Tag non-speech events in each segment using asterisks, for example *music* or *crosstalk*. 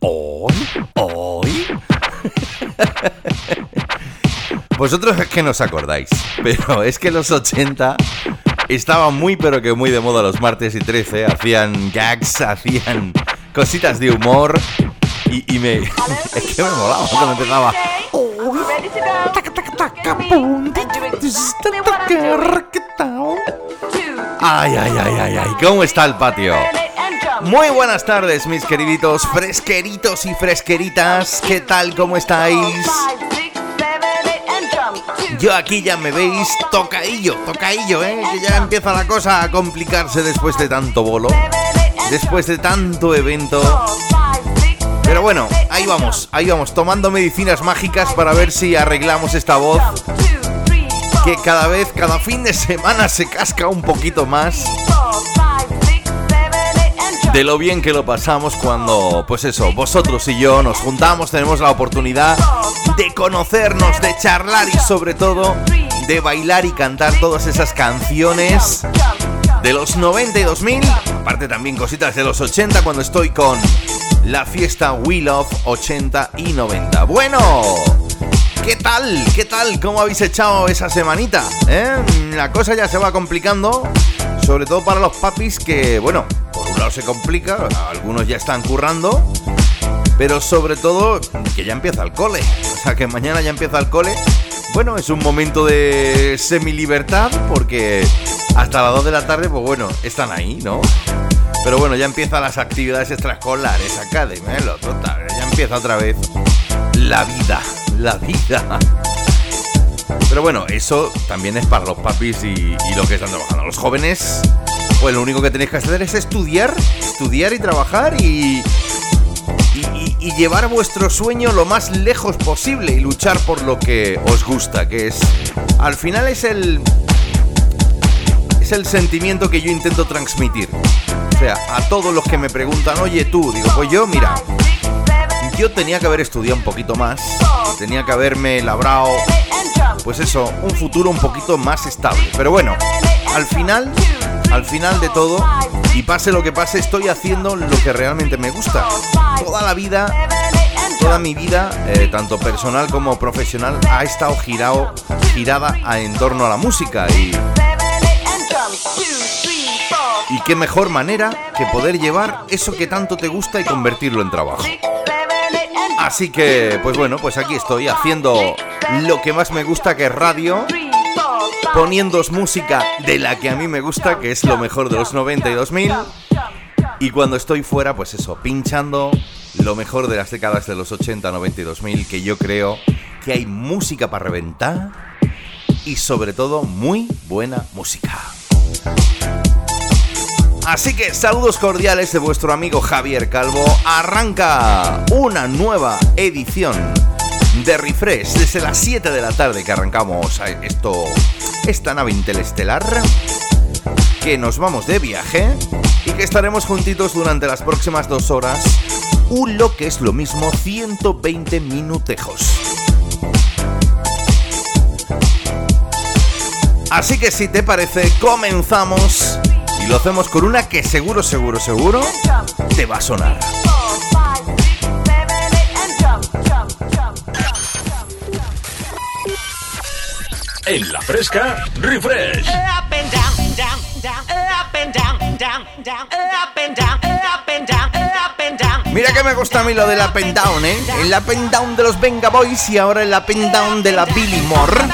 Hoy, hoy. *laughs* Vosotros es que no os acordáis, pero es que los 80 estaban muy pero que muy de moda los martes y 13, hacían gags, hacían cositas de humor y, me... *laughs* es que me molaba cuando empezaba... Ay, ay, ay, ay, ay, ¿cómo está el patio? Muy buenas tardes, mis queriditos fresqueritos y fresqueritas. ¿Qué tal? ¿Cómo estáis? Yo aquí ya me veis tocaillo, tocaillo, ¿eh? Que ya empieza la cosa a complicarse después de tanto bolo, después de tanto evento. Pero bueno, ahí vamos, ahí vamos, tomando medicinas mágicas para ver si arreglamos esta voz. Que cada vez, cada fin de semana se casca un poquito más de lo bien que lo pasamos cuando, pues eso, vosotros y yo nos juntamos, tenemos la oportunidad de conocernos, de charlar y sobre todo de bailar y cantar todas esas canciones de los 90 y 2000, aparte también cositas de los 80 cuando estoy con la fiesta We Love 80 y 90. Bueno, ¿qué tal? ¿Qué tal? ¿Cómo habéis echado esa semanita? ¿Eh? La cosa ya se va complicando, sobre todo para los papis que, bueno, lado se complica, algunos ya están currando, pero sobre todo que ya empieza el cole. O sea, que mañana ya empieza el cole. Bueno, es un momento de semi-libertad porque hasta las 2 de la tarde, pues bueno, están ahí, ¿no? Pero bueno, ya empiezan las actividades extraescolares, academia, el otro, ya empieza otra vez la vida, la vida. Pero bueno, eso también es para los papis y, y los que están trabajando. Los jóvenes pues lo único que tenéis que hacer es estudiar, estudiar y trabajar y, y, llevar vuestro sueño lo más lejos posible y luchar por lo que os gusta, que es, al final es el, es el sentimiento que yo intento transmitir. O sea, a todos los que me preguntan, oye tú, digo, pues yo, mira, yo tenía que haber estudiado un poquito más, tenía que haberme labrado, pues eso, un futuro un poquito más estable. Pero bueno, al final al final de todo, y pase lo que pase, estoy haciendo lo que realmente me gusta. Toda la vida, toda mi vida, eh, tanto personal como profesional, ha estado girado, girada en torno a la música y... Y qué mejor manera que poder llevar eso que tanto te gusta y convertirlo en trabajo. Así que, pues bueno, pues aquí estoy haciendo lo que más me gusta que es radio poniendo música de la que a mí me gusta, que es lo mejor de los 90 y 2000. Y cuando estoy fuera, pues eso, pinchando lo mejor de las décadas de los 80, 90 y 2000, que yo creo que hay música para reventar y sobre todo muy buena música. Así que saludos cordiales de vuestro amigo Javier Calvo. Arranca una nueva edición de Refresh desde las 7 de la tarde que arrancamos esto esta nave interestelar, que nos vamos de viaje y que estaremos juntitos durante las próximas dos horas, un lo que es lo mismo 120 minutejos. Así que si te parece, comenzamos y lo hacemos con una que seguro, seguro, seguro te va a sonar. En la fresca, refresh. Mira que me gusta a mí lo del up and down, ¿eh? El up and down de los Venga Boys y ahora el up and down de la Billy Moore.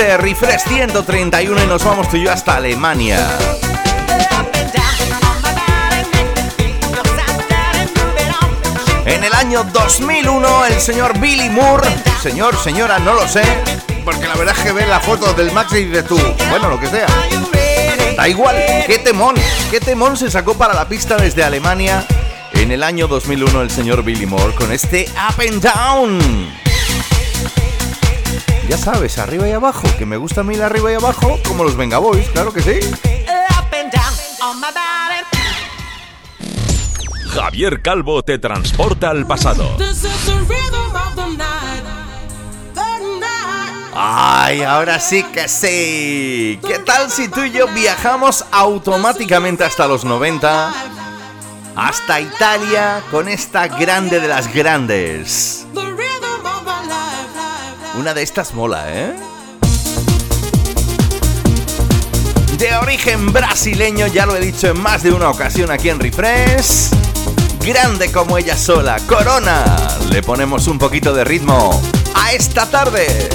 Este refresh 131 y nos vamos tú y yo hasta Alemania. En el año 2001 el señor Billy Moore, señor, señora, no lo sé, porque la verdad es que ve la foto del Maxi de tú, bueno, lo que sea. Da igual, qué temón, qué temón se sacó para la pista desde Alemania en el año 2001 el señor Billy Moore con este Up and Down. Ya sabes, arriba y abajo, que me gusta a mí el arriba y abajo, como los Venga Boys, claro que sí. Javier Calvo te transporta al pasado. Ay, ahora sí que sí. ¿Qué tal si tú y yo viajamos automáticamente hasta los 90? Hasta Italia con esta grande de las grandes. Una de estas mola, ¿eh? De origen brasileño, ya lo he dicho en más de una ocasión aquí en Refresh. Grande como ella sola, Corona. Le ponemos un poquito de ritmo a esta tarde.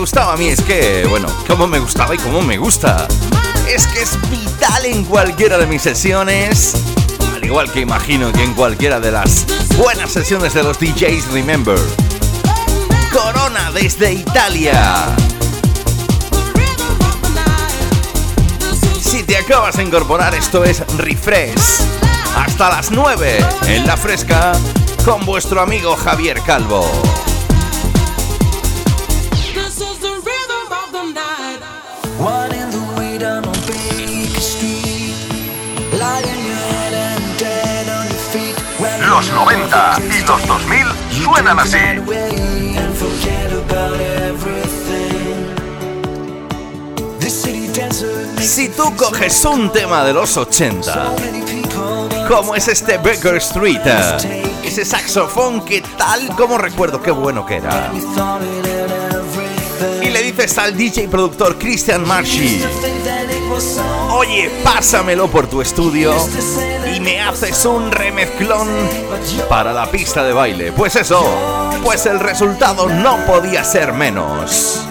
Gustaba a mí, es que, bueno, como me gustaba y como me gusta. Es que es vital en cualquiera de mis sesiones. Al igual que imagino que en cualquiera de las buenas sesiones de los DJs Remember. Corona desde Italia. Si te acabas de incorporar, esto es Refresh. Hasta las 9 en la fresca con vuestro amigo Javier Calvo. Los 90 y los 2000 suenan así. Si tú coges un tema de los 80, como es este Baker Street, ese saxofón que tal como recuerdo, qué bueno que era. Y le dices al DJ productor Christian Marshy, oye, pásamelo por tu estudio haces un remezclón para la pista de baile. Pues eso, pues el resultado no podía ser menos.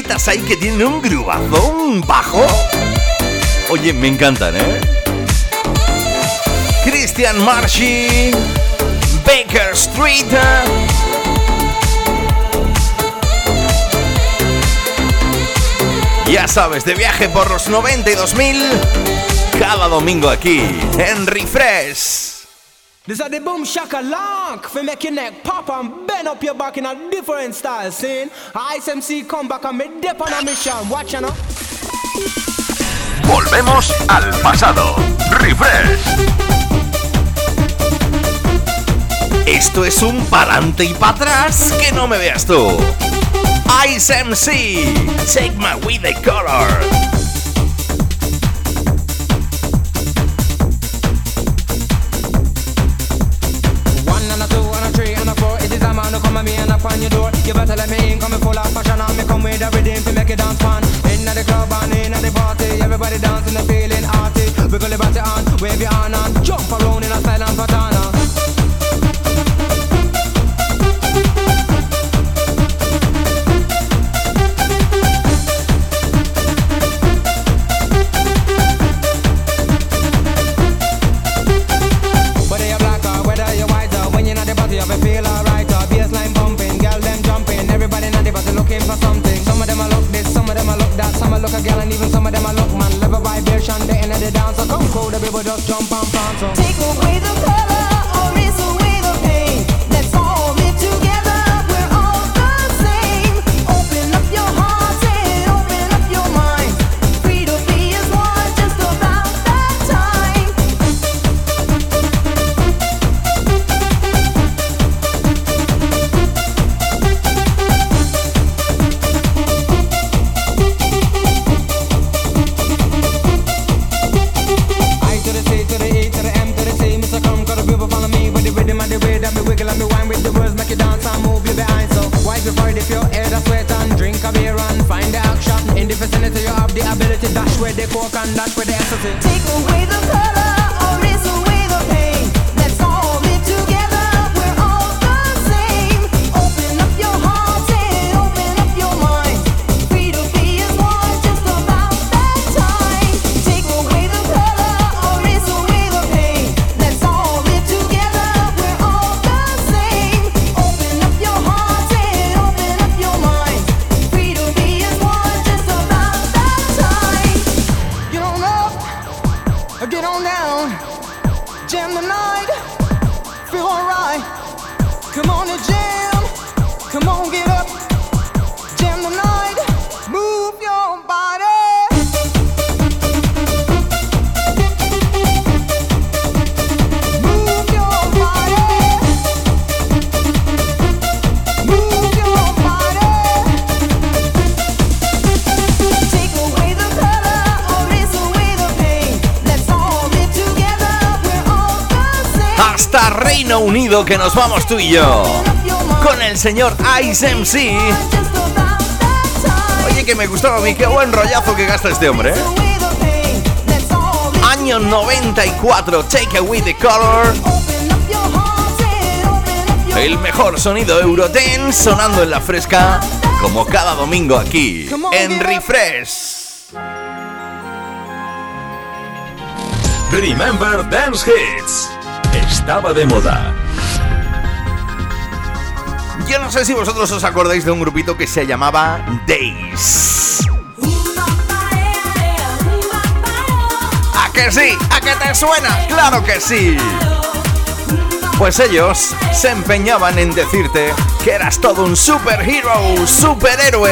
Basecitas ahí que tienen un grubazo, un bajo. Oye, me encantan, ¿eh? Christian Marshy, Baker Street. Ya sabes, de viaje por los 92.000 cada domingo aquí en Refresh. This is the boom shaka lock for your neck pop and up your back in a different style. Saying ISMC come back and me dip on a mission. Watch you know. Volvemos al pasado. Refresh. Esto es un pa'lante y para atrás que no me veas tú. Ice MC, take my with the color. Dash where they coke and dash where they ecstasy. Take away que nos vamos tú y yo. Con el señor Ice MC. Oye, que me gustaba a mí, qué buen rollazo que gasta este hombre, ¿eh? Año 94, Take Away the Color. El mejor sonido Euroten sonando en la fresca, como cada domingo aquí, en Refresh. Remember Dance Hits estaba de moda. Yo no sé si vosotros os acordáis de un grupito que se llamaba Days. ¿A que sí? ¿A que te suena? ¡Claro que sí! Pues ellos se empeñaban en decirte que eras todo un superhero, superhéroe.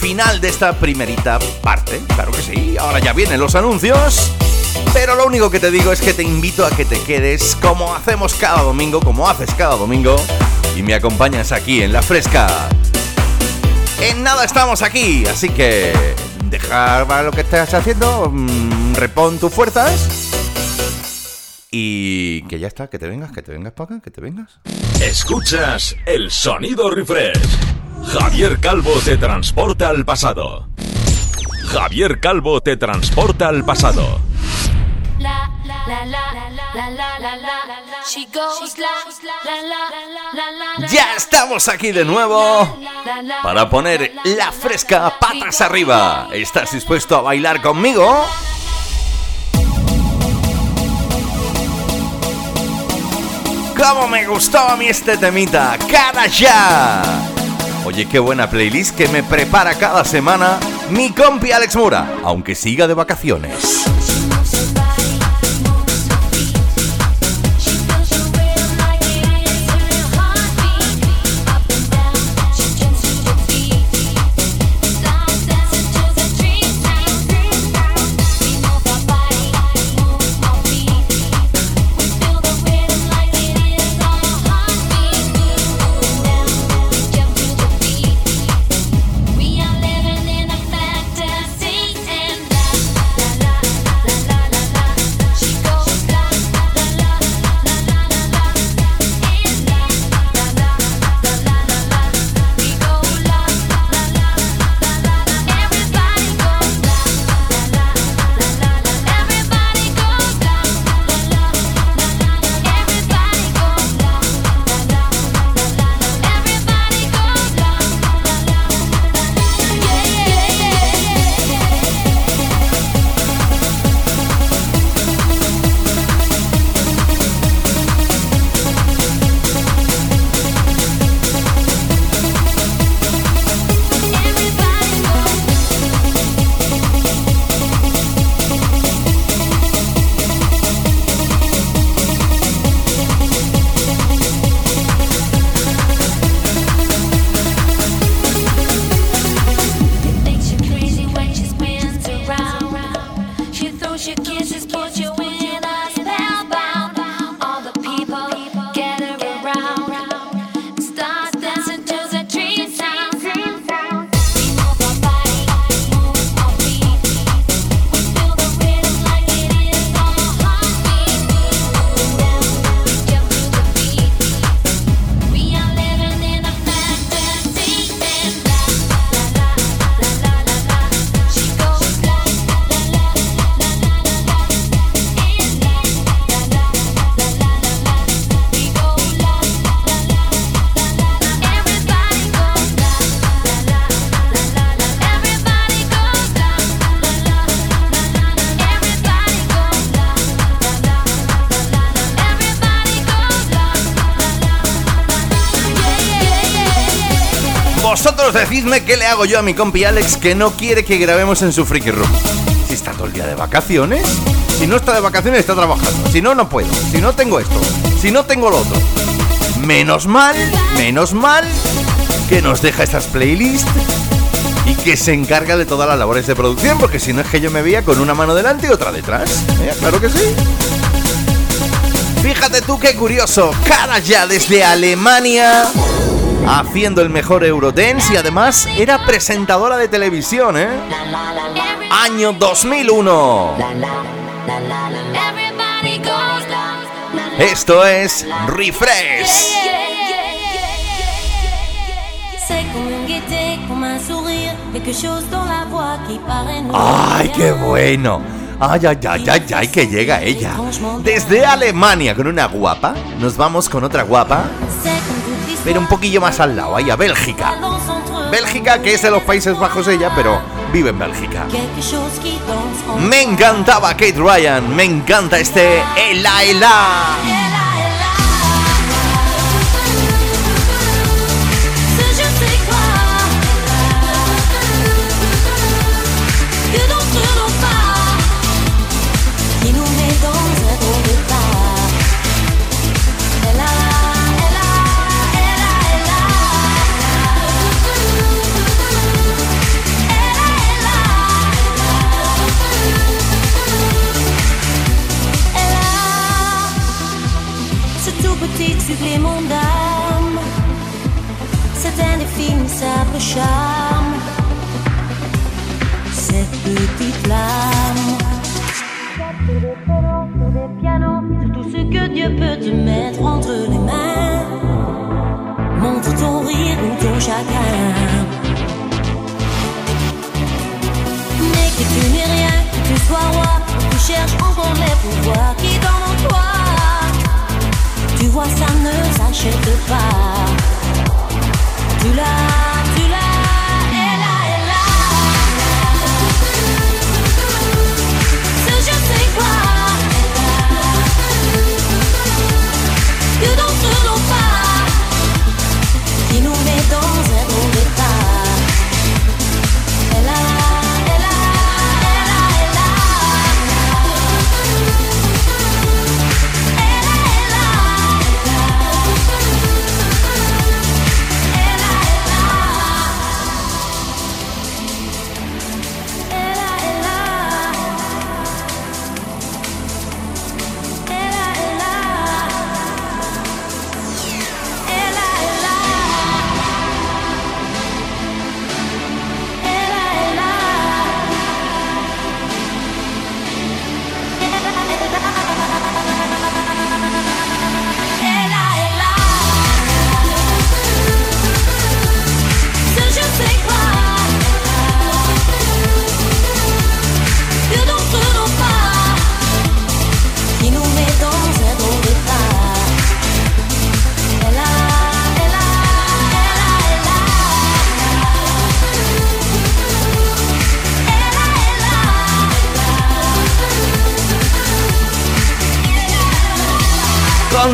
Final de esta primerita parte. Claro que sí, ahora ya vienen los anuncios. Pero lo único que te digo es que te invito a que te quedes como hacemos cada domingo, como haces cada domingo, y me acompañas aquí en La Fresca. En nada estamos aquí, así que deja lo que estés haciendo, mm, repon tus fuerzas y que ya está, que te vengas, que te vengas para acá, que te vengas. Escuchas el sonido refresh. Javier Calvo te transporta al pasado. Javier Calvo te transporta al pasado. Ya estamos aquí de nuevo para poner la fresca patas arriba. ¿Estás dispuesto a bailar conmigo? ¡Cómo me gustó a mí este temita! ¡Cara ya! Oye, qué buena playlist que me prepara cada semana mi compi Alex Mura, aunque siga de vacaciones. Qué le hago yo a mi compi Alex que no quiere que grabemos en su freaky room. Si está todo el día de vacaciones, si no está de vacaciones está trabajando, si no no puedo, si no tengo esto, si no tengo lo otro. Menos mal, menos mal que nos deja estas playlists y que se encarga de todas las labores de producción, porque si no es que yo me veía con una mano delante y otra detrás. ¿Eh? Claro que sí. Fíjate tú qué curioso, cara ya desde Alemania haciendo el mejor Eurodance y además era presentadora de televisión, ¿eh? Año 2001. Esto es Refresh. ¡Ay, qué bueno! ¡Ay, ay, ay, ay, ay, que llega ella! Desde Alemania con una guapa, nos vamos con otra guapa pero un poquillo más al lado, ahí a Bélgica. Bélgica, que es de los Países Bajos ella, pero vive en Bélgica. Me encantaba Kate Ryan, me encanta este Ela Ela. Supplément d'âme. C'est indéfinissable charme. Cette petite flamme. Des pianos, tout ce que Dieu peut te mettre entre les mains. Montre ton rire ou ton chagrin. Mais que tu n'es rien, que tu sois roi, tu cherches encore les pouvoirs qui. Tu vois, ça ne s'achète pas. Tu l'as,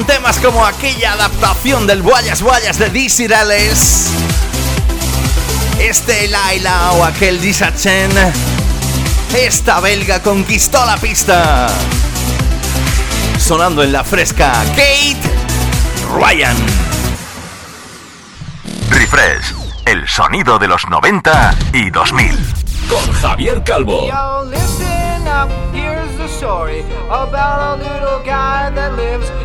Con temas como aquella adaptación del Guayas Guayas de Dizzy Rales, este Laila o aquel Disa Chen, esta belga conquistó la pista. Sonando en la fresca, Kate Ryan. Refresh, el sonido de los 90 y 2000. Con Javier Calvo. Yo, listen up, here's the story about a little guy that lives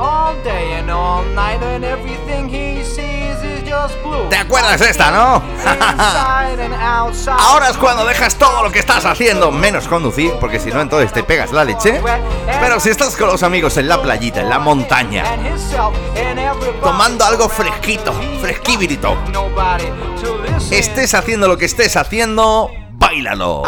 all day and all night, and everything he sees is just blue. ¿Te acuerdas de esta, no? Ahora es cuando dejas todo lo que estás haciendo, menos conducir, porque si no entonces te pegas la leche. Pero si estás con los amigos en la playita, en la montaña, tomando algo fresquito, fresquibirito, Nobody to listen. estés haciendo lo que estés haciendo, bailalo.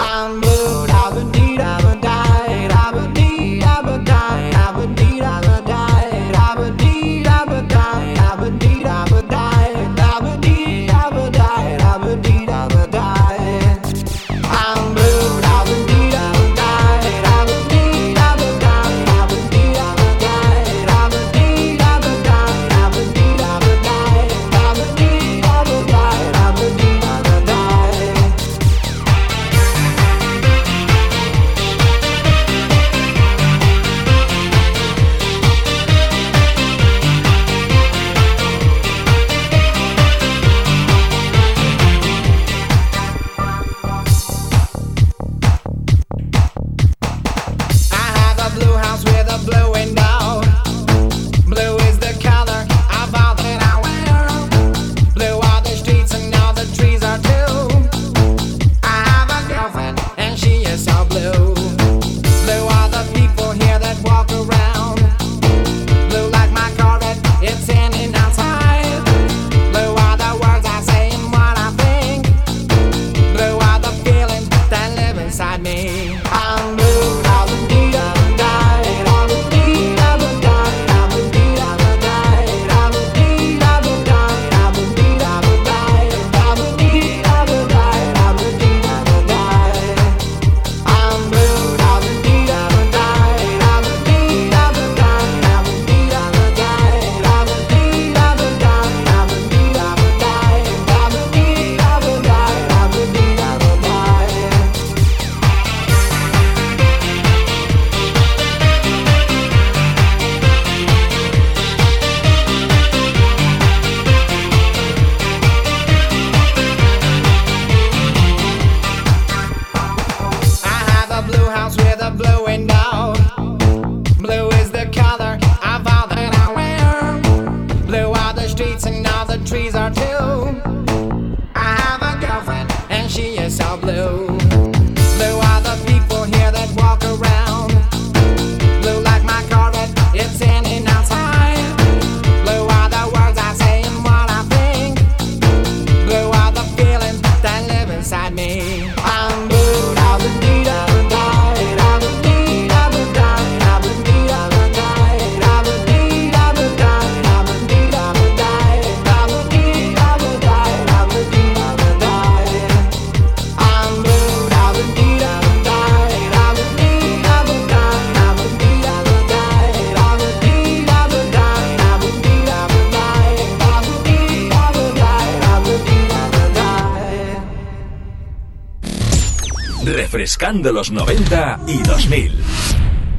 Refrescando los 90 y 2000.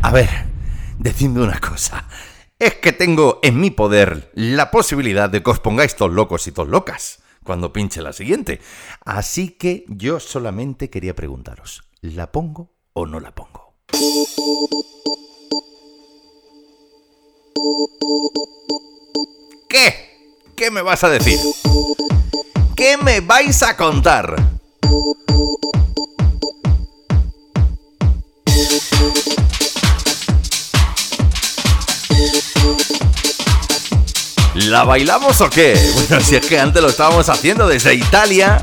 A ver, decidme una cosa. Es que tengo en mi poder la posibilidad de que os pongáis todos locos y todos locas cuando pinche la siguiente. Así que yo solamente quería preguntaros, ¿la pongo o no la pongo? ¿Qué? ¿Qué me vas a decir? ¿Qué me vais a contar? ¿La bailamos o qué? *laughs* Bueno, si es que antes lo estábamos haciendo desde Italia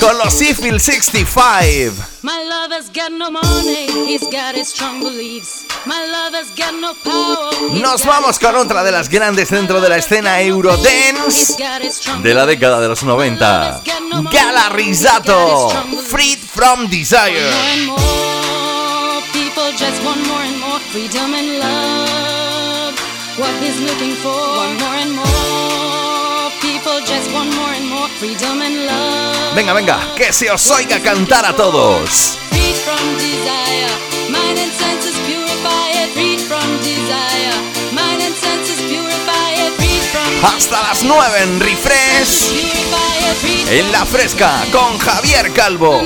con los Seafield 65. My lover's got no money, he's got his strong beliefs. My lover's got no power. Nos vamos con otra de las grandes dentro de la escena Eurodance de la década de los 90. Gala Risato, Freed from Desire. More and more people just want more and more freedom and love. What he's looking for. Want more and more people just want more and more freedom and love. Venga, venga, que se os oiga cantar a todos. Freed from desire, mind and senses purify it. Freed from desire, mind and senses purify it. Freed from Hasta las 9 en Refresh, en la fresca, con Javier Calvo.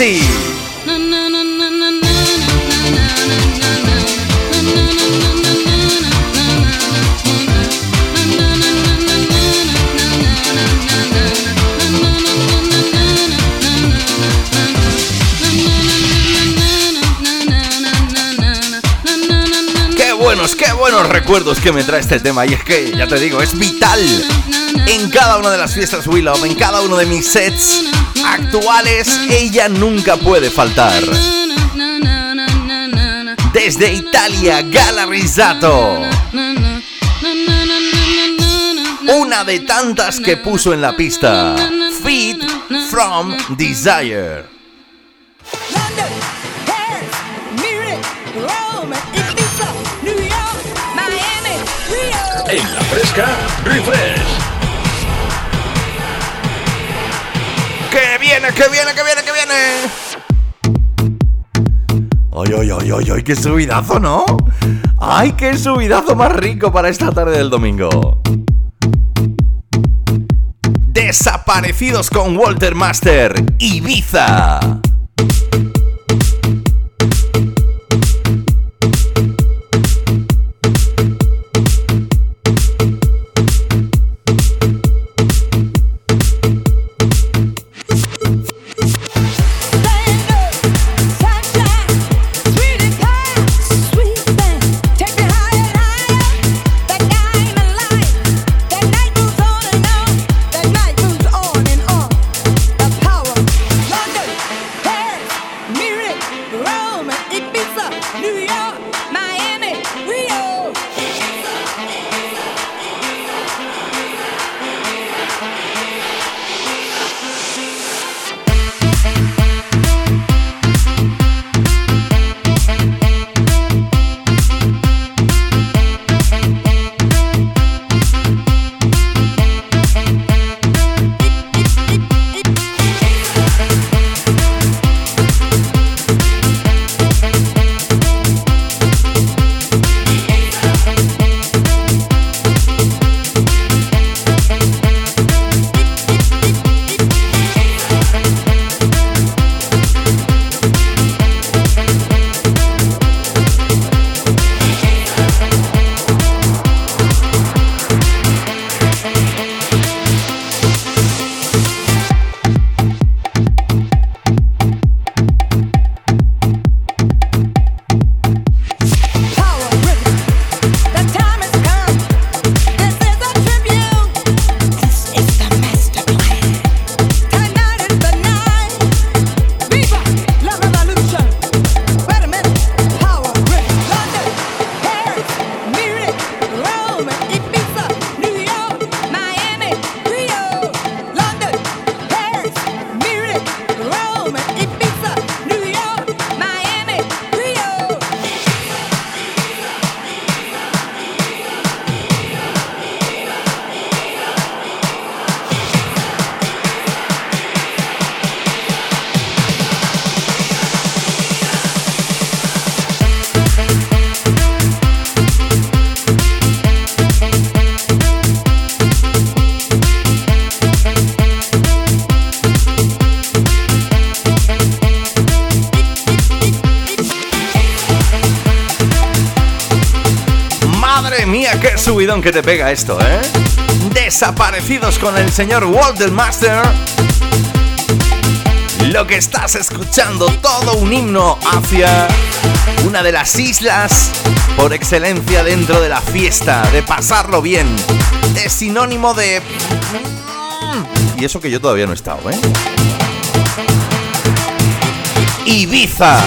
Así. Qué buenos, qué buenos recuerdos que me trae este tema. Y es que, ya te digo, es vital en cada una de las fiestas Willow, en cada uno de mis sets actuales. Ella nunca puede faltar. Desde Italia, Gala Rizzato. Una de tantas que puso en la pista. Feed from Desire. Viene, que viene, que viene, que viene! ¡Ay, ay, ay, ay, ay! ¡Qué subidazo, ¿no? ¡Ay, qué subidazo más rico para esta tarde del domingo! Desaparecidos con Walter Master, Ibiza. Que te pega esto, ¿eh? Desaparecidos con el señor Walter Master. Lo que estás escuchando, todo un himno hacia una de las islas por excelencia dentro de la fiesta, de pasarlo bien. Es sinónimo de... Y eso que yo todavía no he estado, ¿eh? Ibiza.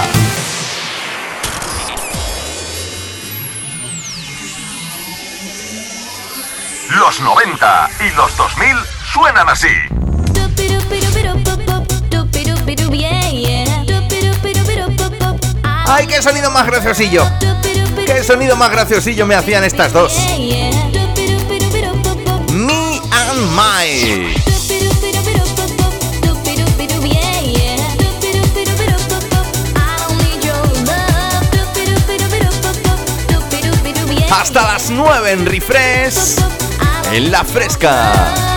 Los 90 y los 2000 suenan así. ¡Ay, qué sonido más graciosillo! ¿Qué sonido más graciosillo me hacían estas dos? Me and My. Hasta las 9 en Refresh. En la fresca.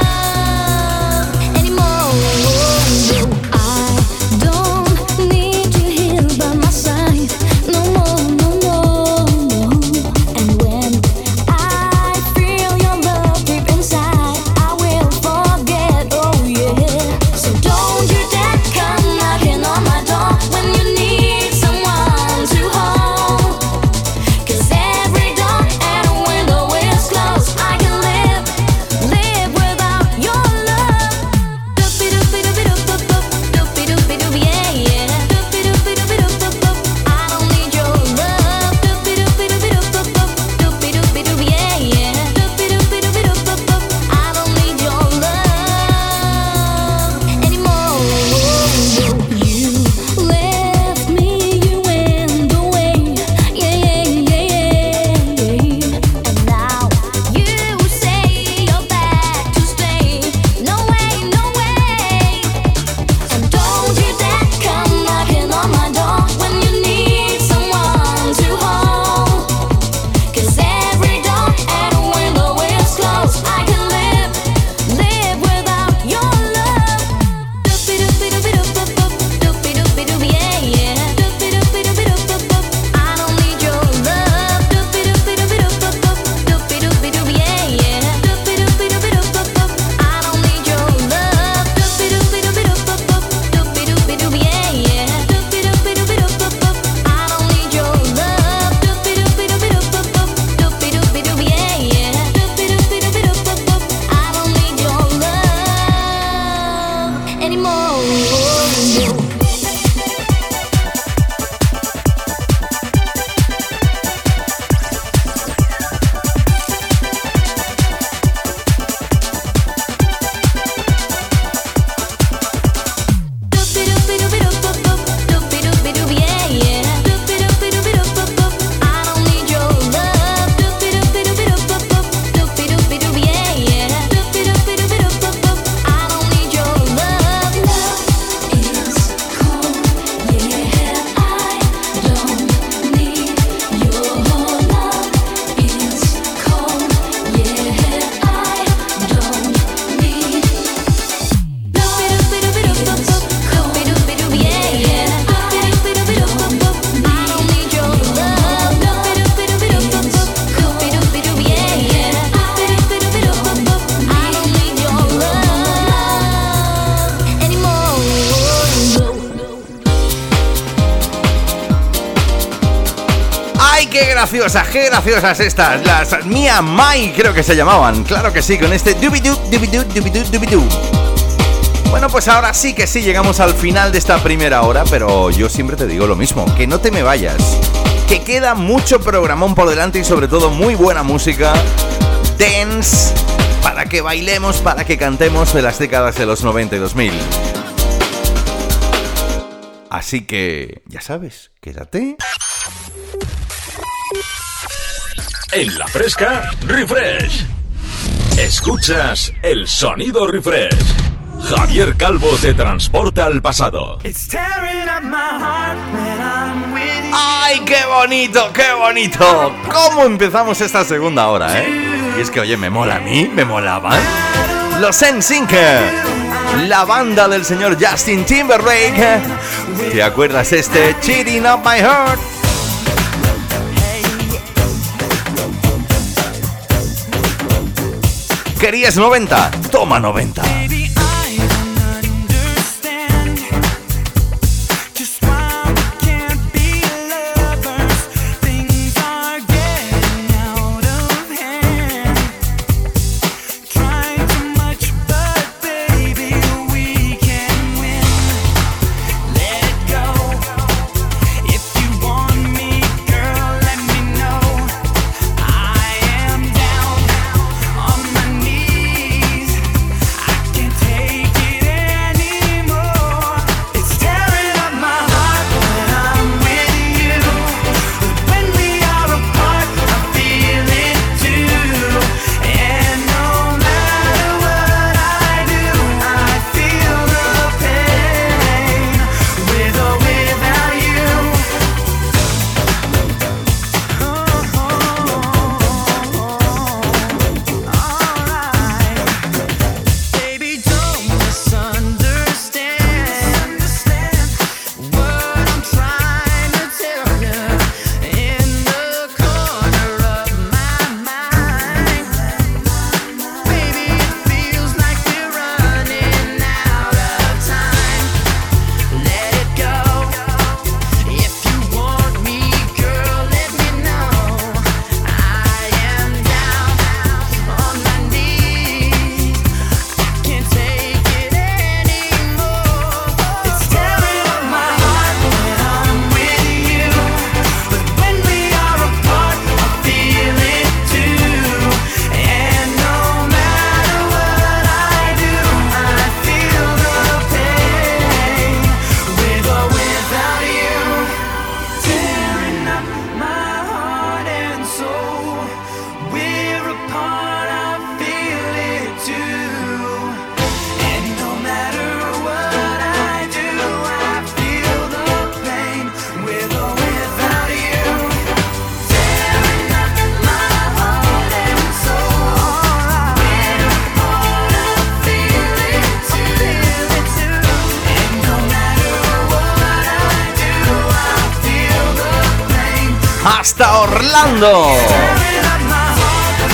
Graciosas, estas. Las Mia Mai creo que se llamaban. Claro que sí, con este dubidú, dubidú, dubidú, dubidú. Bueno, pues ahora sí que sí llegamos al final de esta primera hora, pero yo siempre te digo lo mismo, que no te me vayas. Que queda mucho programón por delante y sobre todo muy buena música. Dance para que bailemos, para que cantemos de las décadas de los 90 y 2000. Así que, ya sabes, quédate. En la fresca, refresh. Escuchas el sonido refresh. Javier Calvo te transporta al pasado. ¡Ay, qué bonito, qué bonito! ¿Cómo empezamos esta segunda hora, eh? Y es que, oye, me mola a mí, me molaba. Los NSYNC, la banda del señor Justin Timberlake. ¿Te acuerdas este Cheating Up My Heart? Querías 90, toma 90.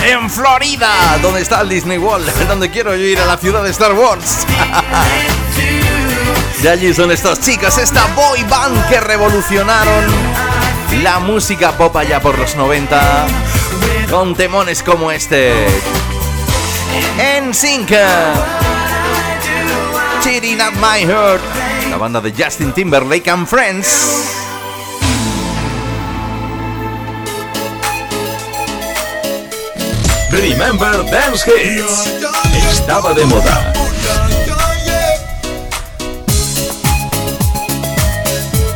En Florida, donde está el Disney World, *laughs* donde quiero yo ir a la ciudad de Star Wars. *laughs* De allí son estos chicos, esta boy band que revolucionaron la música pop allá por los 90 con temones como este. En Sync. Cheating at my heart. La banda de Justin Timberlake and Friends. Remember Dance Hits. Estaba de moda.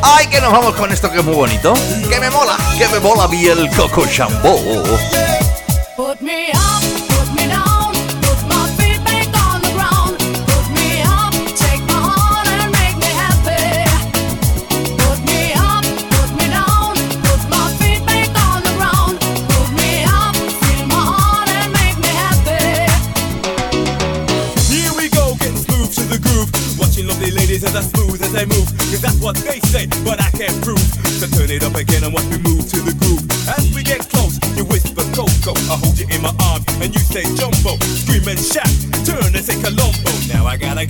Ay, que nos vamos con esto que es muy bonito. Que me mola, que me mola bien el coco shampoo.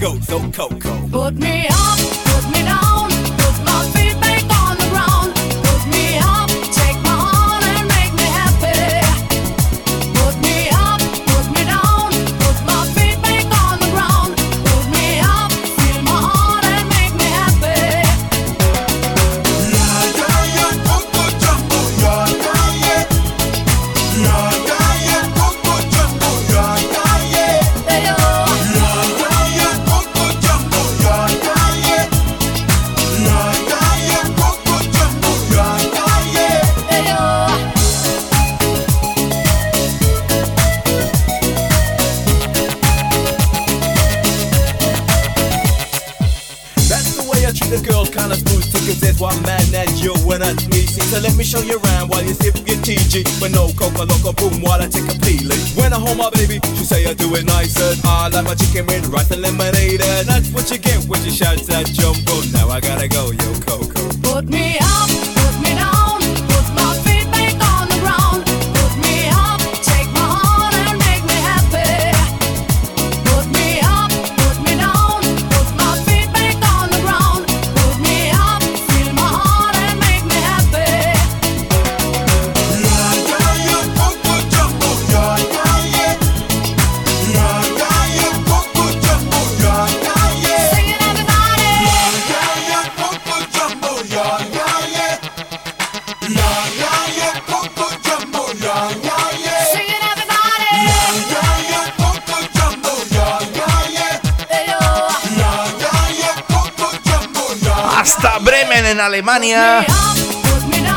go, oh Coco. my baby. She say I do it nicer. I like my chicken with rice and lemonade, and that's what you get.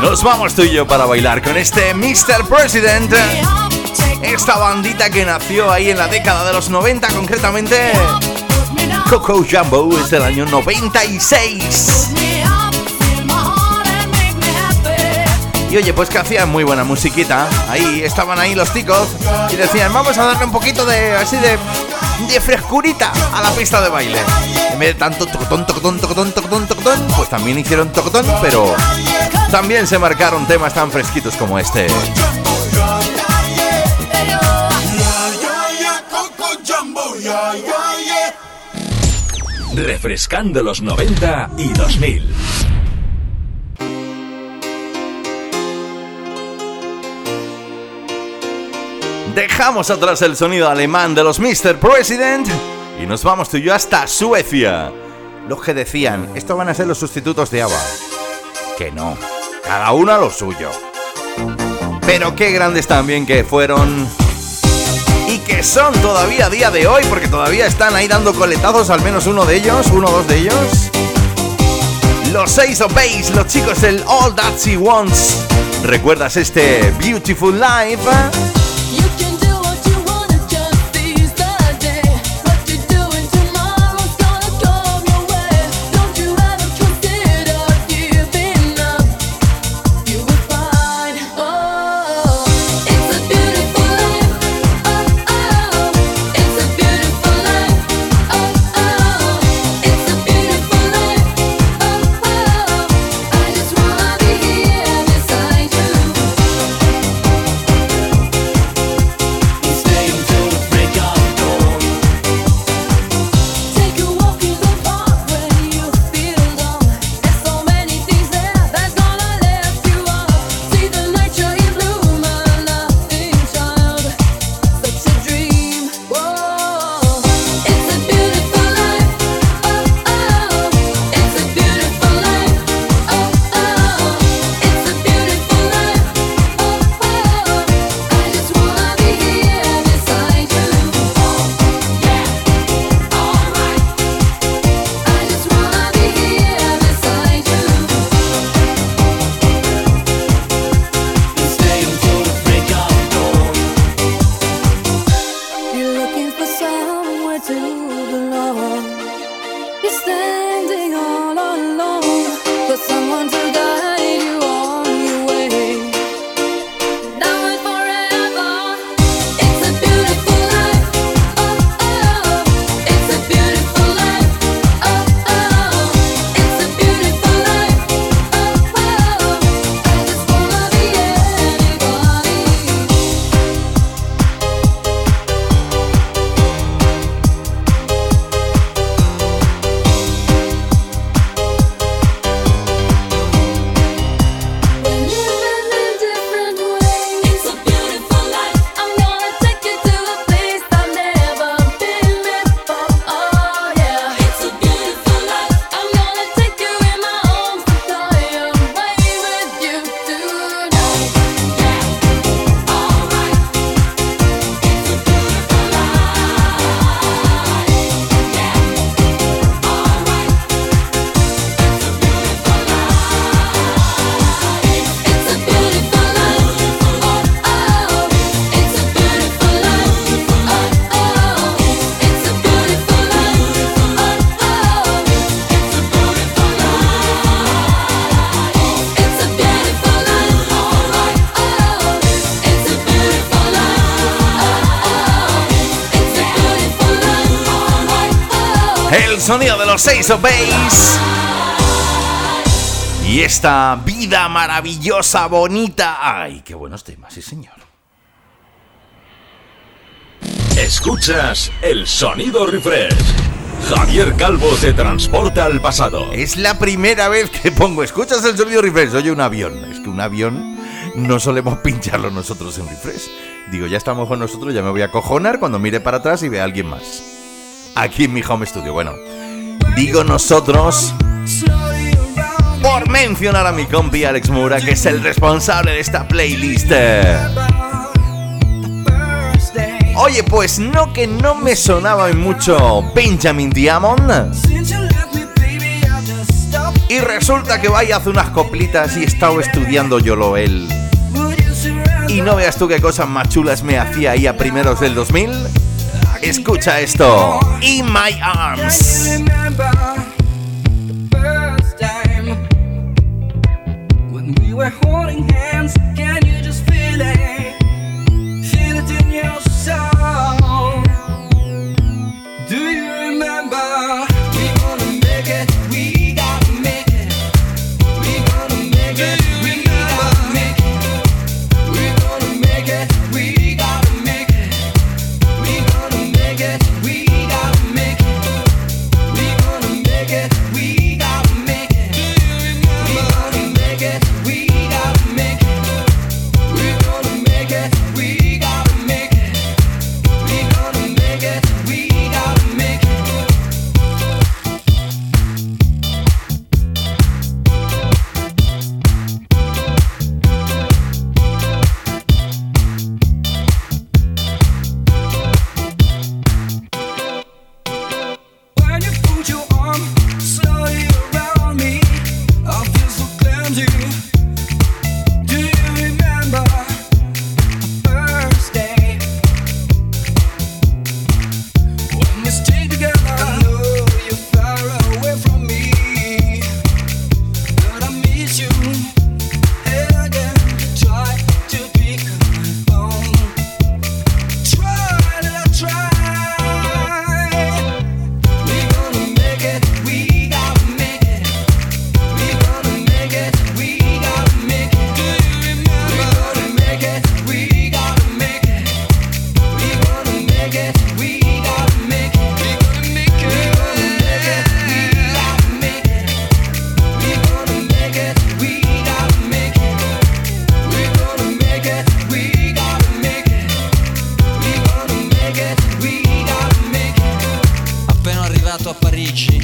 Nos vamos tú y yo para bailar con este Mr. President. Esta bandita que nació ahí en la década de los 90, concretamente Coco Jumbo es del año 96. Y oye, pues que hacían muy buena musiquita. Ahí estaban ahí los chicos y decían, vamos a darle un poquito de así de frescurita a la pista de baile. En vez de tanto tocotón, tocotón, tocotón, tocotón, tocotón, pues también hicieron tocotón, pero también se marcaron temas tan fresquitos como este. Refrescando los 90 y 2000. Dejamos atrás el sonido alemán de los Mr. President nos vamos tú y yo hasta Suecia. Los que decían, estos van a ser los sustitutos de ABBA. Que no, cada uno a lo suyo. Pero qué grandes también que fueron y que son todavía a día de hoy, porque todavía están ahí dando coletazos, al menos uno de ellos, uno o dos de ellos. Los of Base, los chicos del All That She Wants. ¿Recuerdas este Beautiful Life? Ace of Base. Y esta vida maravillosa, bonita. Ay, qué buenos temas, sí señor. Escuchas el sonido refresh. Javier Calvo te transporta al pasado. Es la primera vez que pongo, escuchas el sonido refresh, oye un avión. Es que un avión no solemos *laughs* pincharlo nosotros en refresh. Digo, ya estamos con nosotros, ya me voy a cojonar cuando mire para atrás y vea a alguien más. Aquí en mi home studio. Bueno, digo nosotros por mencionar a mi compi Alex Mura, que es el responsable de esta playlist. Oye, pues no que no me sonaba mucho Benjamin Diamond. Y resulta que vaya hace unas coplitas y he estado estudiando Yoloel. Y no veas tú qué cosas más chulas me hacía ahí a primeros del 2000. Escucha esto. In My Arms.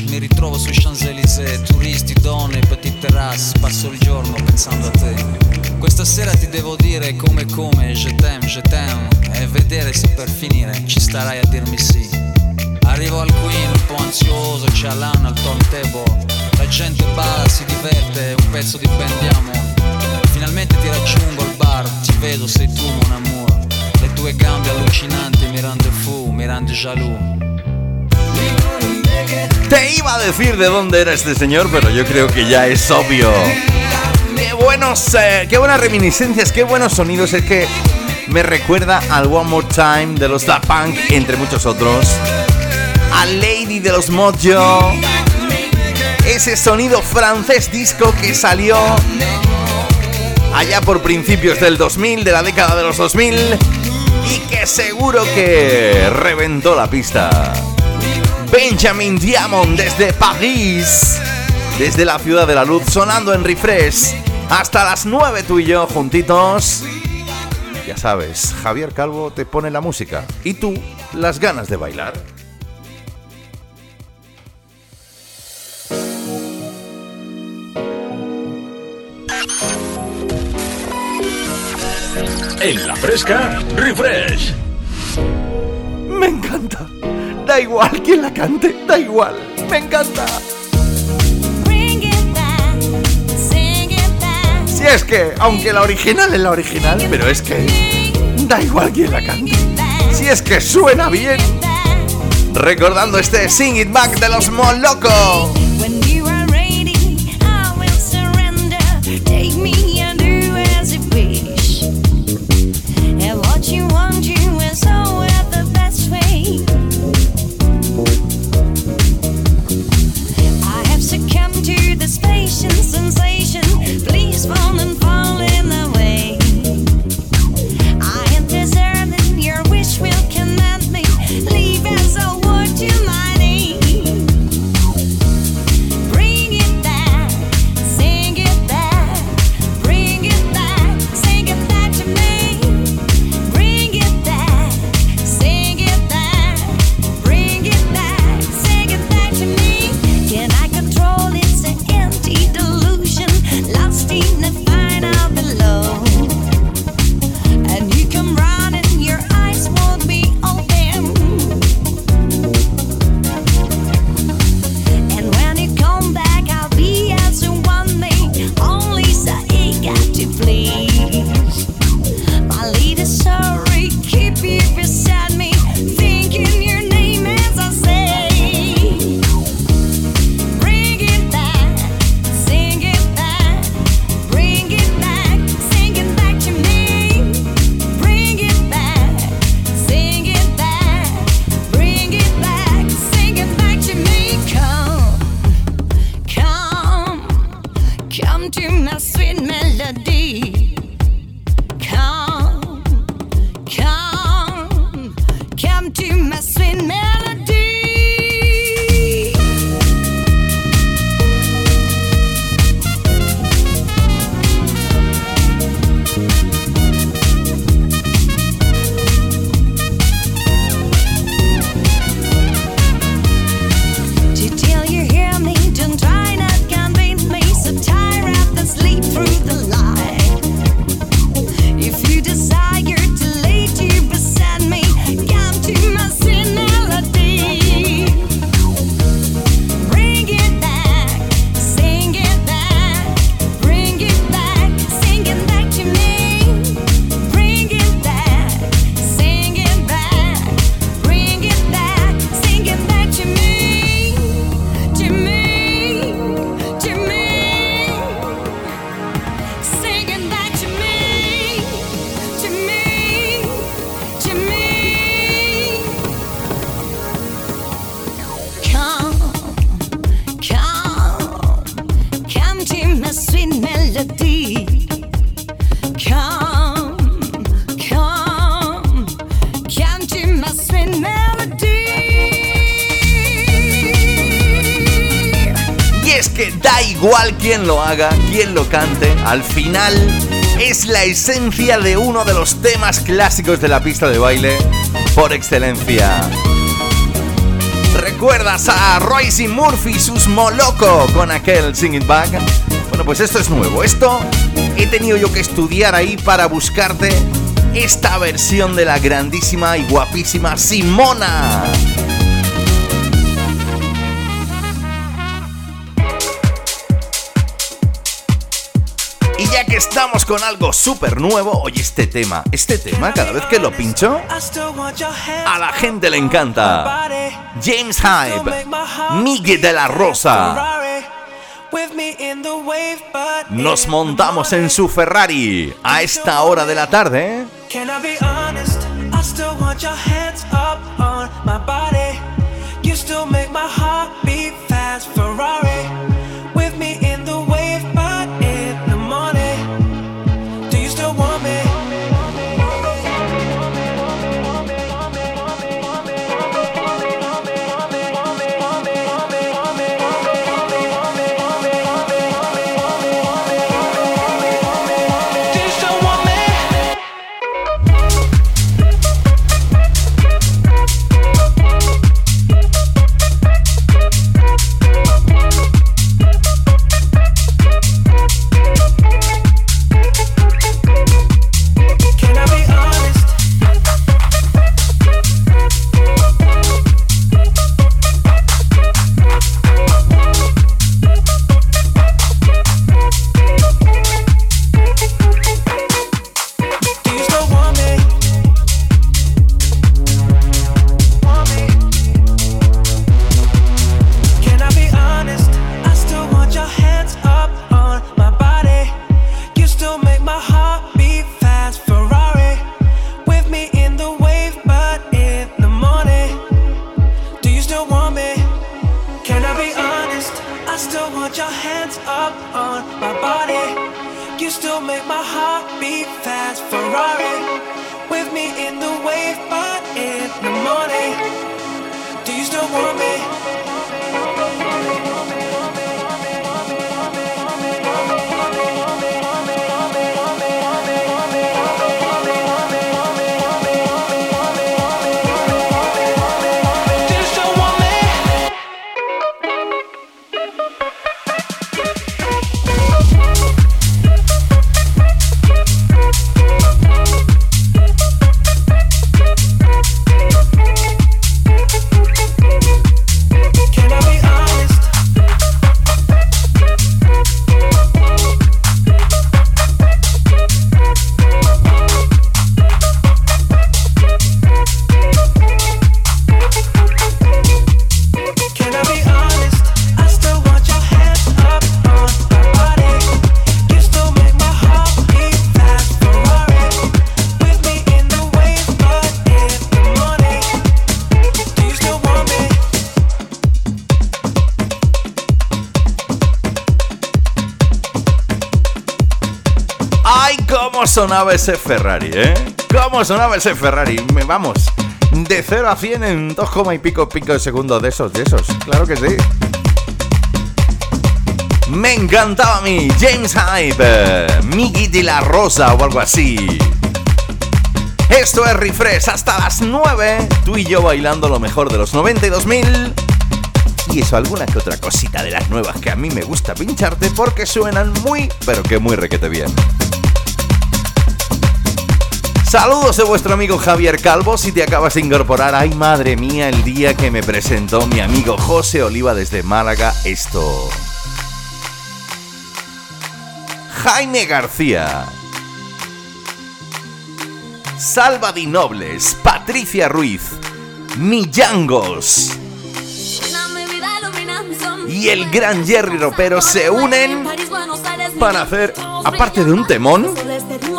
Mi ritrovo sui Champs-Élysées, turisti, donne, petit terrasse, passo il giorno pensando a te. Questa sera ti devo dire come come, je t'aime, je t'aime, e vedere se per finire ci starai a dirmi sì. Arrivo al Queen un po' ansioso, c'è Alan al turntable, la gente balla, si diverte, un pezzo di Ben Diamond. Finalmente ti raggiungo al bar, ti vedo, sei tu mon amour. Le tue gambe allucinanti mi rende fu, mi rende jaloux. Te iba a decir de dónde era este señor, pero yo creo que ya es obvio. Qué buenos, eh, qué buenas reminiscencias, qué buenos sonidos. Es que me recuerda al One More Time de los Da Punk, entre muchos otros. A Lady de los Mojo. Ese sonido francés disco que salió allá por principios del 2000, de la década de los 2000, y que seguro que reventó la pista. Benjamin Diamond desde París, desde la ciudad de la luz, sonando en refresh. Hasta las 9 tú y yo juntitos. Ya sabes, Javier Calvo te pone la música y tú las ganas de bailar. En la fresca, refresh. Me encanta. Da igual quien la cante, da igual. Me encanta. Si es que, aunque la original es la original, pero es que da igual quien la cante. Si es que suena bien. Recordando este Sing It Back de los Molocos. Al final es la esencia de uno de los temas clásicos de la pista de baile por excelencia. ¿Recuerdas a Royce Murphy y sus Moloco con aquel Sing It Back? Bueno, pues esto es nuevo. Esto he tenido yo que estudiar ahí para buscarte esta versión de la grandísima y guapísima Simona. Con algo súper nuevo, oye este tema, este tema cada vez que lo pincho, a la gente le encanta. James Hype, Miguel de la Rosa. Nos montamos en su Ferrari a esta hora de la tarde. Sonaba ese Ferrari, eh! ¿Cómo sonaba ese Ferrari? Me vamos. De 0 a 100 en 2, y pico pico de segundos de esos, de esos. Claro que sí. Me encantaba a mí, James Hype, Miggy de la Rosa o algo así. Esto es Refresh hasta las 9. Tú y yo bailando lo mejor de los 92.000. Y eso, alguna que otra cosita de las nuevas que a mí me gusta pincharte porque suenan muy, pero que muy requete bien. Saludos de vuestro amigo Javier Calvo si te acabas de incorporar. Ay, madre mía, el día que me presentó mi amigo José Oliva desde Málaga, esto. Jaime García. Salva Di Nobles, Patricia Ruiz, Millangos y el gran Jerry Ropero se unen para hacer, aparte de un temón,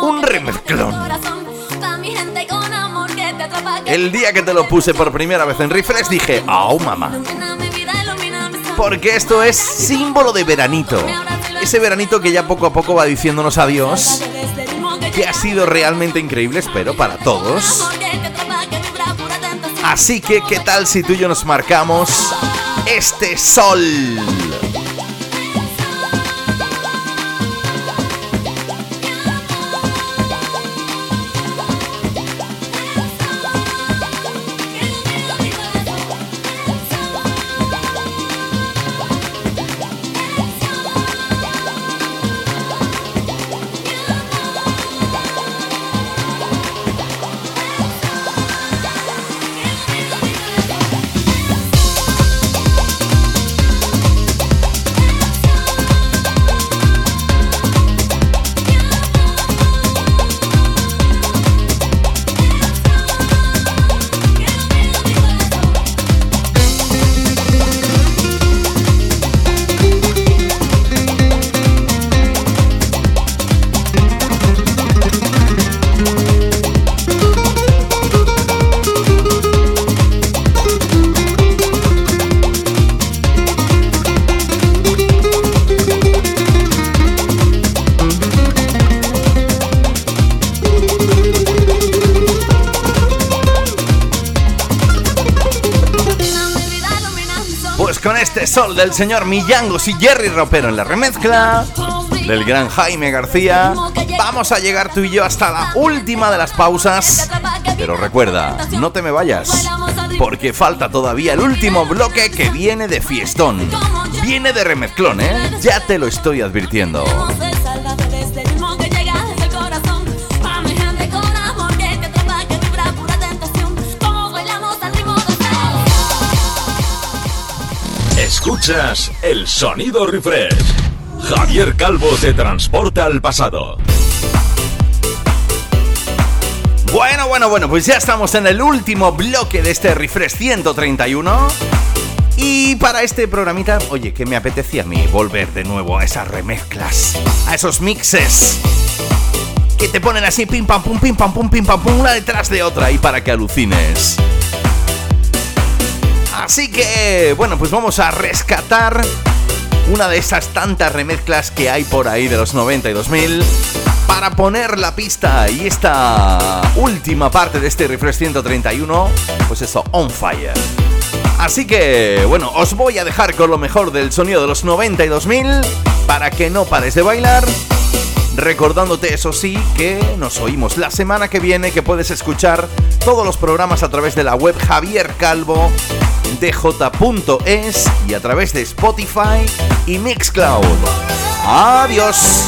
un remezclón. El día que te lo puse por primera vez en Refresh dije, ¡oh, mamá! Porque esto es símbolo de veranito. Ese veranito que ya poco a poco va diciéndonos adiós. Que ha sido realmente increíble, espero, para todos. Así que, ¿qué tal si tú y yo nos marcamos este sol? Señor Millangos y Jerry Ropero en la remezcla del gran Jaime García, vamos a llegar tú y yo hasta la última de las pausas. Pero recuerda, no te me vayas, porque falta todavía el último bloque que viene de fiestón. Viene de remezclón, ¿eh? Ya te lo estoy advirtiendo. El sonido refresh. Javier Calvo te transporta al pasado. Bueno, bueno, bueno, pues ya estamos en el último bloque de este refresh 131. Y para este programita, oye, que me apetecía a mí volver de nuevo a esas remezclas, a esos mixes que te ponen así pim pam pum, pim pam pum, pim pam pum, una detrás de otra y para que alucines. Así que, bueno, pues vamos a rescatar una de esas tantas remezclas que hay por ahí de los 90 y 2000 para poner la pista y esta última parte de este refresh 131, pues eso, on fire. Así que, bueno, os voy a dejar con lo mejor del sonido de los 90 y 2000 para que no pares de bailar. Recordándote, eso sí, que nos oímos la semana que viene, que puedes escuchar todos los programas a través de la web Javier Calvo dj.es y a través de Spotify y Mixcloud. Adiós.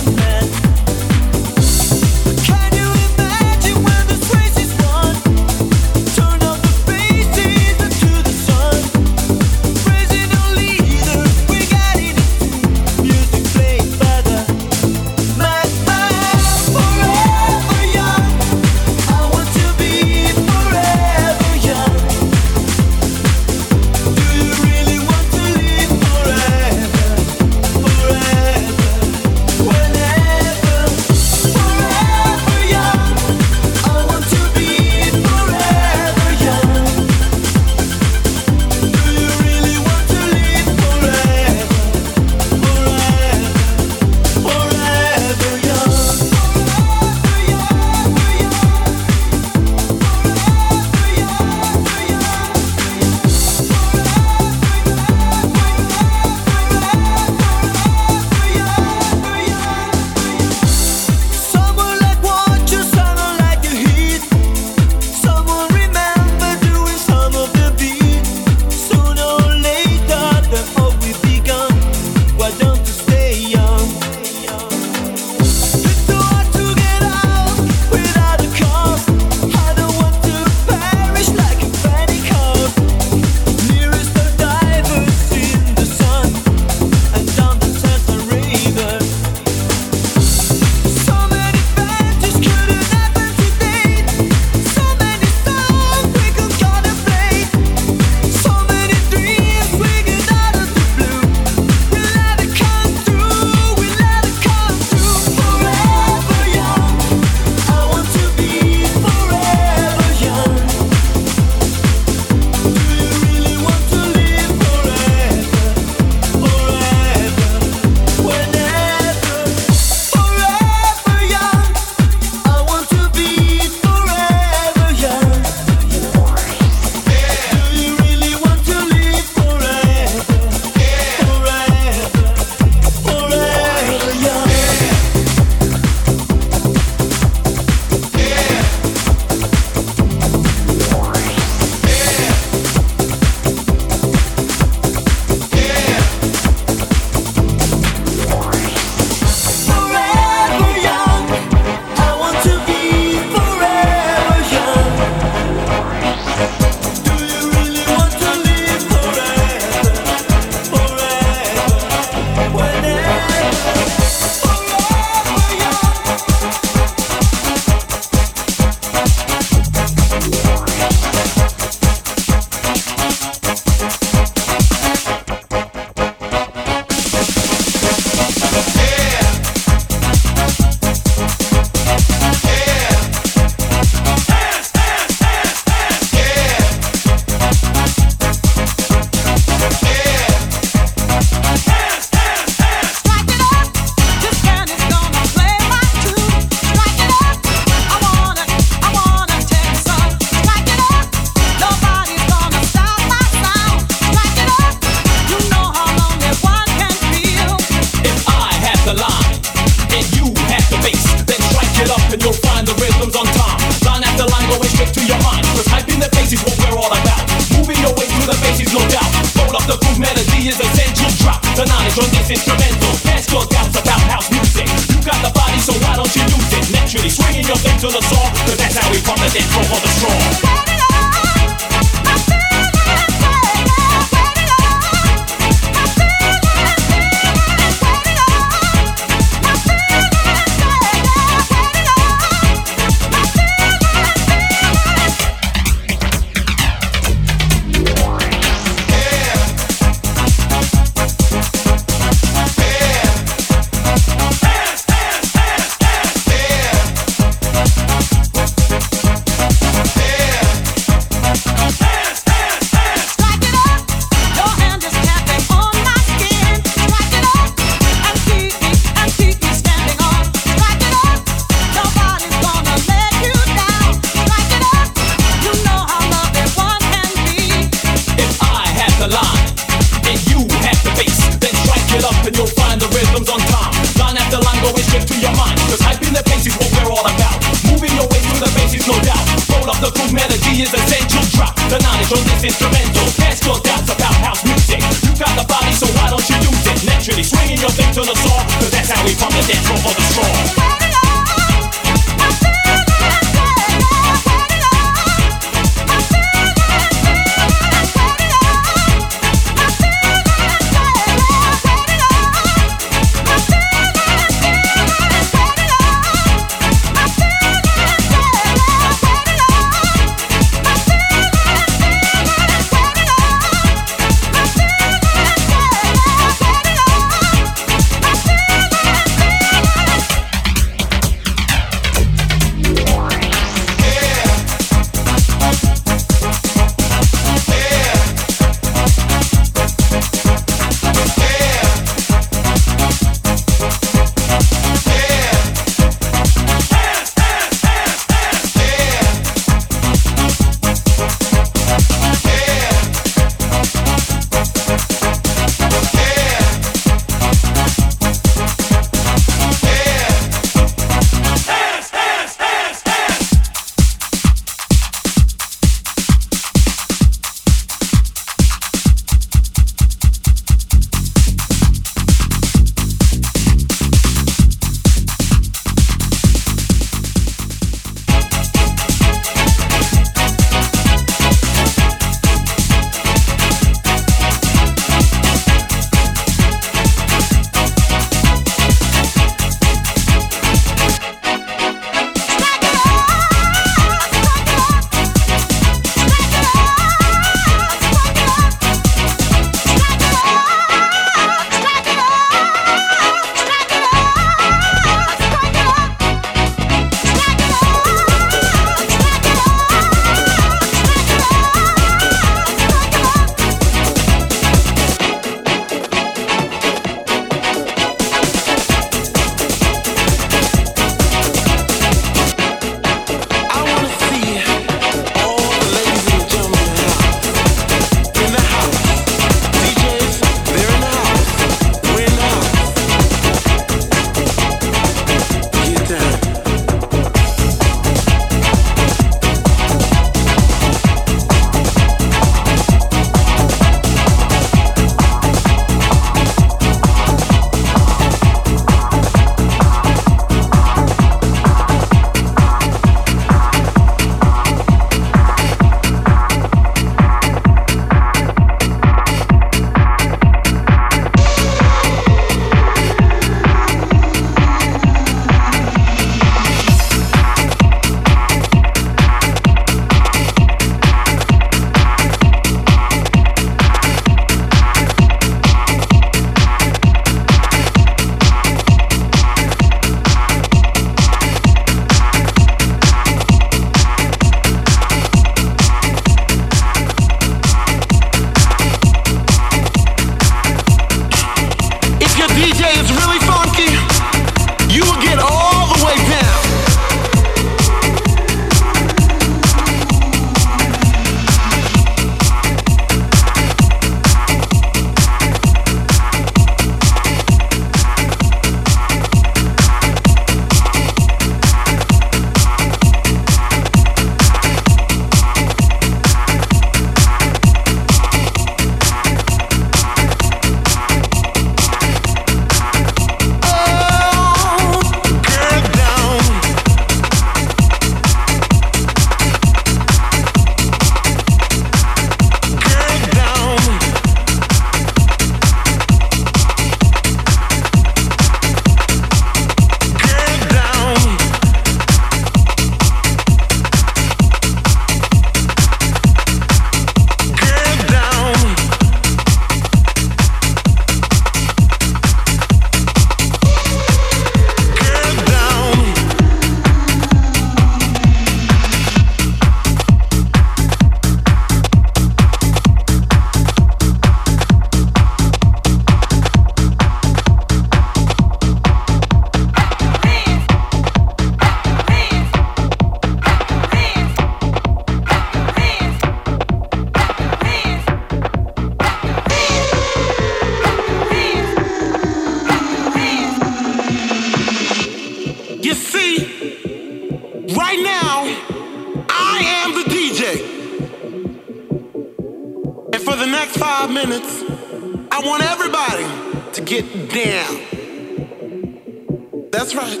That's right.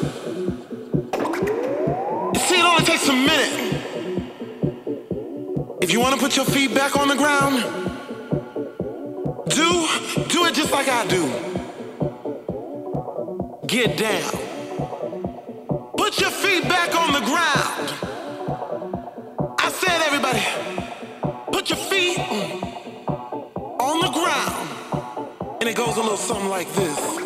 See, it only takes a minute. If you want to put your feet back on the ground, do do it just like I do. Get down. Put your feet back on the ground. I said, everybody, put your feet on the ground. And it goes a little something like this.